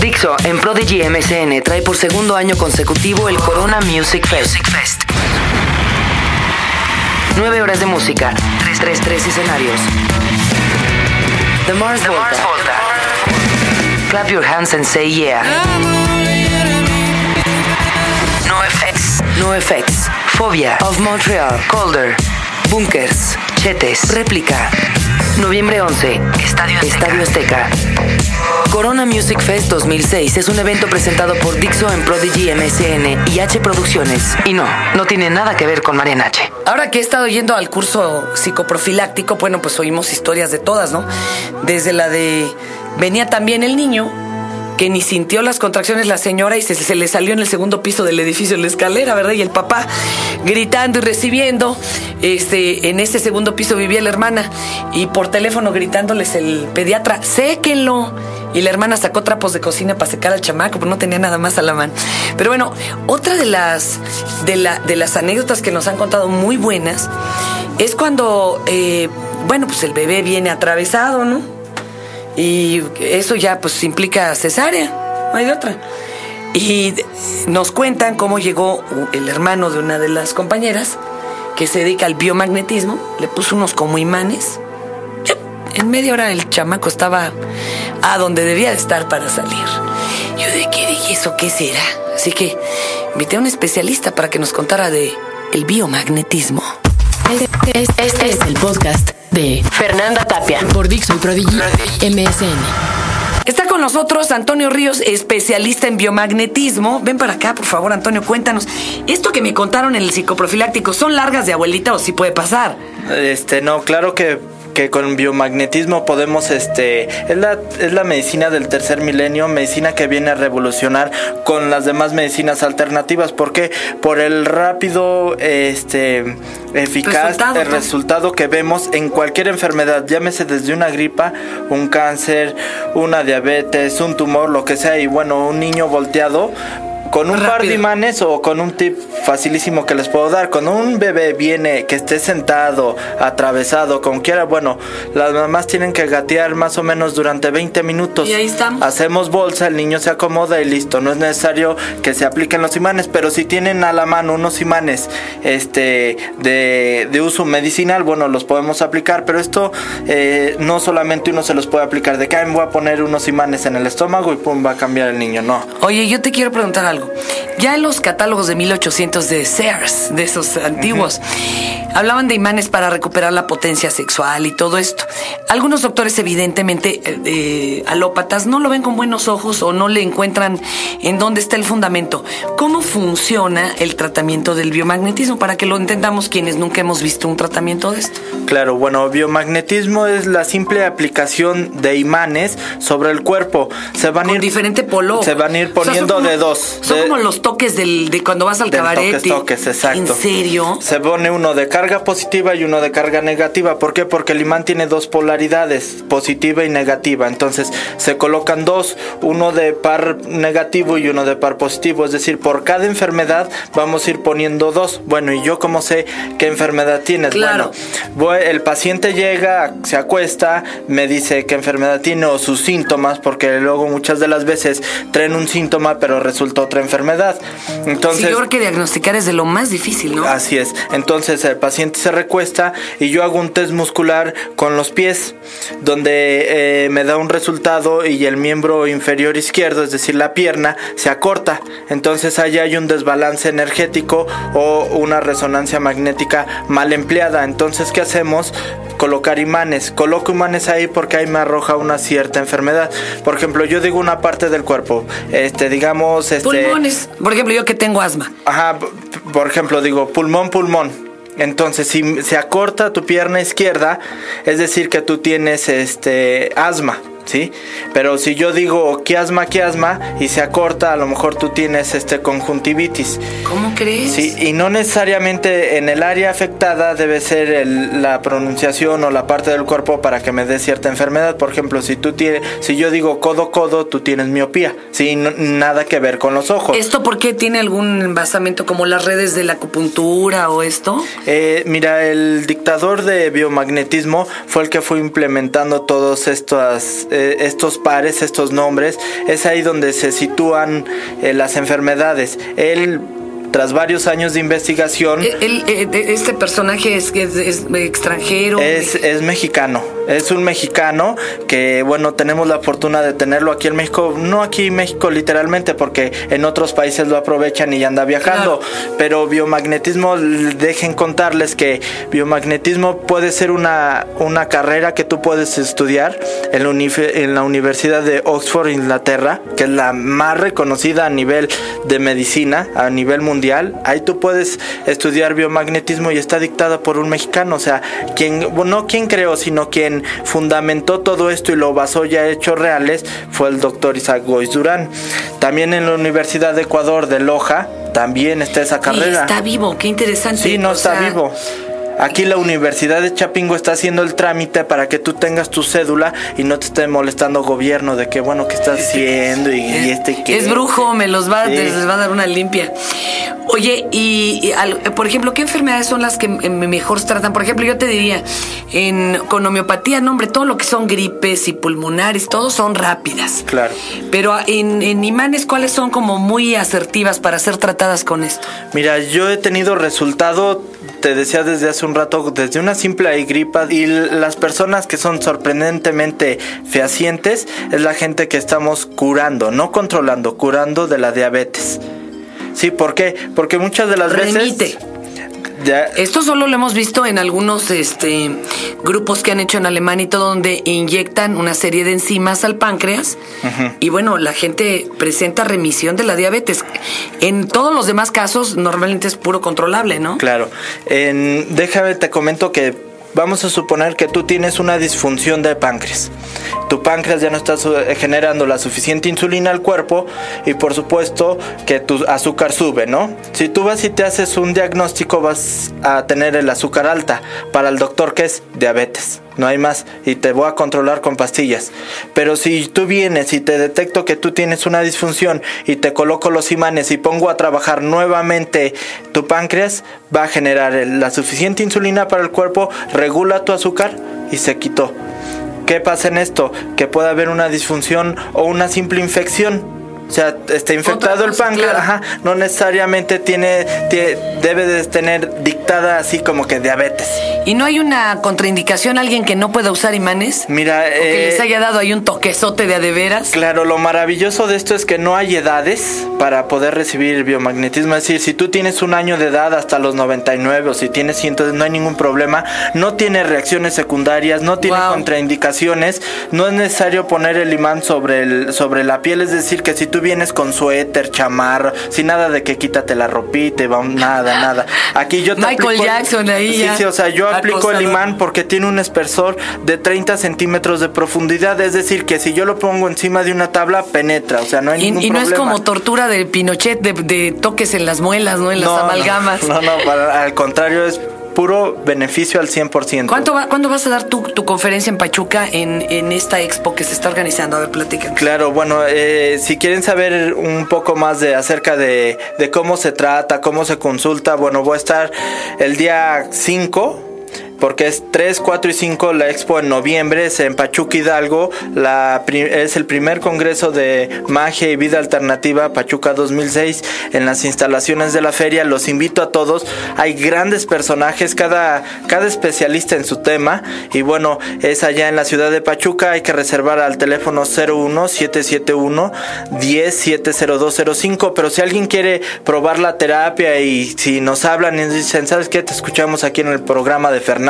Dixo en Prodigy MSN trae por segundo año consecutivo el Corona Music Fest. Nueve horas de música, tres, tres, tres escenarios. The Mars Volta. Clap your hands and say yeah. No effects. No effects. Phobia of Montreal. Colder. Bunkers. Chetes. Réplica. Noviembre 11. Estadio Azteca. Estadio Azteca. Corona Music Fest 2006 es un evento presentado por Dixo en Prodigy MSN y H Producciones. Y no, no tiene nada que ver con Marian H. Ahora que he estado yendo al curso psicoprofiláctico, bueno, pues oímos historias de todas, ¿no? Desde la de venía también el niño que ni sintió las contracciones la señora y se, le salió en el segundo piso del edificio en la escalera, ¿verdad? Y el papá gritando y recibiendo. Este, en ese segundo piso vivía la hermana y por teléfono gritándoles el pediatra, séquenlo. Y la hermana sacó trapos de cocina para secar al chamaco, pero no tenía nada más a la mano. Pero bueno, otra de las, de, la, de las anécdotas que nos han contado muy buenas es cuando, eh, bueno, pues el bebé viene atravesado, ¿no? Y eso ya pues implica cesárea, no hay otra. Y nos cuentan cómo llegó el hermano de una de las compañeras que se dedica al biomagnetismo, le puso unos como imanes. En media hora el chamaco estaba a donde debía de estar para salir. Yo de qué dije eso, ¿qué será? Así que invité a un especialista para que nos contara de el biomagnetismo. Este, este es el podcast de Fernanda Tapia por Dixon Prodigy MSN. Está con nosotros Antonio Ríos, especialista en biomagnetismo. Ven para acá, por favor, Antonio, cuéntanos. Esto que me contaron en el psicoprofiláctico, ¿son largas de abuelita o sí puede pasar? Este, no, claro que que con biomagnetismo podemos, este, es la, es la medicina del tercer milenio, medicina que viene a revolucionar con las demás medicinas alternativas. ¿Por qué? Por el rápido, este, eficaz Resultado, el resultado que vemos en cualquier enfermedad, llámese desde una gripa, un cáncer, una diabetes, un tumor, lo que sea, y bueno, un niño volteado con un par de imanes o con un tip facilísimo que les puedo dar. Cuando un bebé viene que esté sentado, atravesado, como quiera, bueno, las mamás tienen que gatear más o menos durante 20 minutos. Y ahí estamos. Hacemos bolsa, el niño se acomoda y listo. No es necesario que se apliquen los imanes, pero si tienen a la mano unos imanes este, de, de uso medicinal, bueno, los podemos aplicar. Pero esto eh, no solamente uno se los puede aplicar de que "Ay, me voy a poner unos imanes en el estómago y pum, va a cambiar el niño. No. Oye, yo te quiero preguntar algo. Ya en los catálogos de 1800 de Sears, de esos antiguos, hablaban de imanes para recuperar la potencia sexual y todo esto. Algunos doctores, evidentemente, eh, eh, alópatas, no lo ven con buenos ojos o no le encuentran en dónde está el fundamento. ¿Cómo funciona el tratamiento del biomagnetismo para que lo entendamos quienes nunca hemos visto un tratamiento de esto? Claro, bueno, biomagnetismo es la simple aplicación de imanes sobre el cuerpo. Se van a Con ir diferente polo. Se van a ir O sea, son poniendo de dos. Son de- como los toques del, de cuando vas al cabaret. toques, toques, exacto. ¿En serio? Se pone uno de carga positiva y uno de carga negativa. ¿Por qué? Porque el imán tiene dos polaridades, positiva y negativa. Entonces se colocan dos, uno de par negativo y uno de par positivo. Es decir, por cada enfermedad vamos a ir poniendo dos. Bueno, ¿y yo cómo sé qué enfermedad tienes? Claro. Bueno, el paciente llega, se acuesta, me dice qué enfermedad tiene o sus síntomas, porque luego muchas de las veces traen un síntoma, pero resulta otra enfermedad. Entonces, sí, yo creo que diagnosticar es de lo más difícil, ¿no? Así es. Entonces el paciente se recuesta y yo hago un test muscular con los pies, donde eh, me da un resultado y el miembro inferior izquierdo, es decir, la pierna, se acorta. Entonces ahí hay un desbalance energético o una resonancia magnética mal empleada. Entonces, ¿qué hacemos? Colocar imanes. Coloco imanes ahí porque ahí me arroja una cierta enfermedad. Por ejemplo, yo digo una parte del cuerpo. Este, digamos, este. Pulmones. Por ejemplo, yo que tengo asma. Ajá, por ejemplo, digo pulmón, pulmón. Entonces, si se acorta tu pierna izquierda, es decir que tú tienes este asma, ¿sí? Pero si yo digo qué asma, qué asma y se acorta, a lo mejor tú tienes este conjuntivitis. ¿Cómo crees? Sí, y no necesariamente en el área afectada debe ser el- la pronunciación o la parte del cuerpo para que me dé cierta enfermedad. Por ejemplo, si tú tienes, si yo digo codo codo, tú tienes miopía. Sí, no- nada que ver con los ojos. ¿Esto por qué tiene algún basamento como las redes de la acupuntura o esto? Eh, mira, el dictador de biomagnetismo fue el que fue implementando todas estas eh, estos pares, estos nombres, es ahí donde se sitúan eh, las enfermedades. Él tras varios años de investigación. Eh, ¿Este personaje es, es, extranjero? Es, es, mexicano. Es un mexicano que, bueno, tenemos la fortuna de tenerlo aquí en México. No aquí en México literalmente, porque en otros países lo aprovechan y anda viajando. Pero biomagnetismo, dejen contarles que biomagnetismo puede ser una, una carrera que tú puedes estudiar en la, en la Universidad de Oxford, Inglaterra, que es la más reconocida a nivel de medicina, a nivel mundial ahí tú puedes estudiar biomagnetismo y está dictada por un mexicano, o sea, quien, no quien creó, sino quien fundamentó todo esto y lo basó ya en hechos reales fue el doctor Isaac Goiz Durán. También en la Universidad de Ecuador de Loja, también está esa carrera. está vivo, qué interesante. Sí, no está vivo. Aquí la Universidad de Chapingo está haciendo el trámite para que tú tengas tu cédula y no te esté molestando gobierno de que, bueno, ¿qué estás haciendo? Y, este que... Es brujo, me los va, les va a dar una limpia. Oye, y, por ejemplo, ¿qué enfermedades son las que mejor se tratan? Por ejemplo, yo te diría, en, con homeopatía, no, hombre, todo lo que son gripes y pulmonares, todos son rápidas. Claro. Pero en, en imanes, ¿cuáles son como muy asertivas para ser tratadas con esto? Mira, yo he tenido resultado te decía desde hace un rato, desde una simple gripa y las personas que son sorprendentemente fehacientes es la gente que estamos curando, no controlando, curando de la diabetes. Sí, ¿por qué? Porque muchas de las veces esto solo lo hemos visto en algunos este, grupos que han hecho en Alemania y todo, donde inyectan una serie de enzimas al páncreas. Y bueno, la gente presenta remisión de la diabetes. En todos los demás casos, normalmente es puro controlable, ¿no? Claro. En, déjame, te comento que vamos a suponer que tú tienes una disfunción de páncreas. Tu páncreas ya no está generando la suficiente insulina al cuerpo y por supuesto que tu azúcar sube, ¿no? Si tú vas y te haces un diagnóstico vas a tener el azúcar alta. Para el doctor que es diabetes no hay más y te voy a controlar con pastillas. Pero si tú vienes y te detecto que tú tienes una disfunción y te coloco los imanes y pongo a trabajar nuevamente tu páncreas, va a generar la suficiente insulina para el cuerpo, regula tu azúcar y se quitó. ¿Qué pasa en esto? Que puede haber una disfunción o una simple infección o sea, está infectado el páncreas, ajá, no necesariamente tiene, debe de tener dictada así como que diabetes. ¿Y no hay una contraindicación a alguien que no pueda usar imanes? Mira, o que les eh, haya dado ahí un toquezote de adeveras. Claro, lo maravilloso de esto es que no hay edades para poder recibir biomagnetismo. Es decir, si tú tienes un año de edad hasta los 99 o si tienes 100, no hay ningún problema. No tiene reacciones secundarias, no tiene contraindicaciones. No es necesario poner el imán sobre, el, sobre la piel. Es decir, que si tú vienes con suéter, chamarro, sin nada de que quítate la ropita, va, nada, nada. Aquí yo te Michael Jackson ahí. Sí, sí, o sea, yo aplico el imán porque tiene un espesor de 30 centímetros de profundidad, es decir, que si yo lo pongo encima de una tabla, penetra, o sea, no hay ningún problema. Y no es como tortura de Pinochet, de, toques en las muelas, ¿no? En las amalgamas. No, no, al contrario, es puro beneficio al 100%. ¿Cuánto ¿Cuándo vas a dar tu, conferencia en Pachuca en, en, esta expo que se está organizando? A ver, platica. Claro, bueno, eh, si quieren saber un poco más de acerca de, de cómo se trata, cómo se consulta, bueno, voy a estar el día 5 porque es 3, 4 y 5 la expo en noviembre, es en Pachuca Hidalgo, la, es el primer congreso de magia y vida alternativa Pachuca 2006 en las instalaciones de la feria, los invito a todos, hay grandes personajes, cada, cada especialista en su tema. Y bueno, es allá en la ciudad de Pachuca, hay que reservar al teléfono 01 771 10 pero si alguien quiere probar la terapia y si nos hablan y dicen, ¿sabes qué? Te escuchamos aquí en el programa de Fernando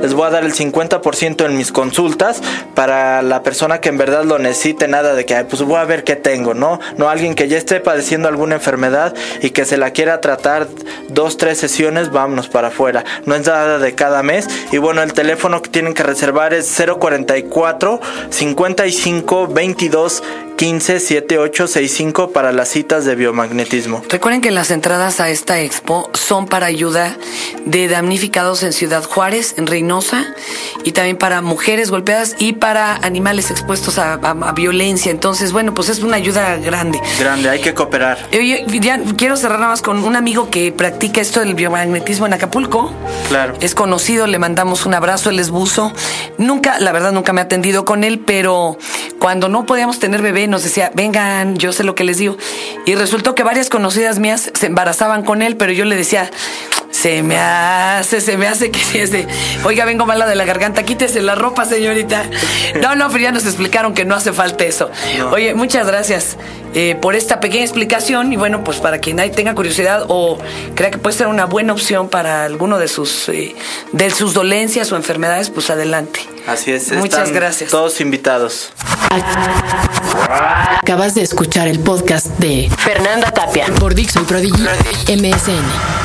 les voy a dar el 50% en mis consultas para la persona que en verdad lo necesite, nada de que, pues voy a ver qué tengo, ¿no? No alguien que ya esté padeciendo alguna enfermedad y que se la quiera tratar dos, tres sesiones, vámonos para afuera. No es nada de cada mes. Y bueno, el teléfono que tienen que reservar es 044 55 22 157865 para las citas de biomagnetismo. Recuerden que las entradas a esta expo son para ayuda de damnificados en Ciudad Juárez, en Reynosa, y también para mujeres golpeadas y para animales expuestos a, a- a violencia. Entonces, bueno, pues es una ayuda grande. Grande, hay que cooperar. Oye, ya quiero cerrar nada más con un amigo que practica esto del biomagnetismo en Acapulco. Claro. Es conocido, le mandamos un abrazo, él es buzo. Nunca, la verdad, nunca me he atendido con él, pero cuando no podíamos tener bebé nos decía, vengan, yo sé lo que les digo. Y resultó que varias conocidas mías se embarazaban con él, pero yo le decía, se me hace, se me hace que sí es de, oiga, vengo mala de la garganta, quítese la ropa, señorita. No, no, pero ya nos explicaron que no hace falta eso. Oye, muchas gracias eh, por esta pequeña explicación y bueno, pues para quien ahí tenga curiosidad o crea que puede ser una buena opción para alguno de sus, eh, de sus dolencias o enfermedades, pues adelante. Así es. Muchas están gracias. Todos invitados. Acabas de escuchar el podcast de Fernanda Tapia. Por Dixo y Prodigy MSN.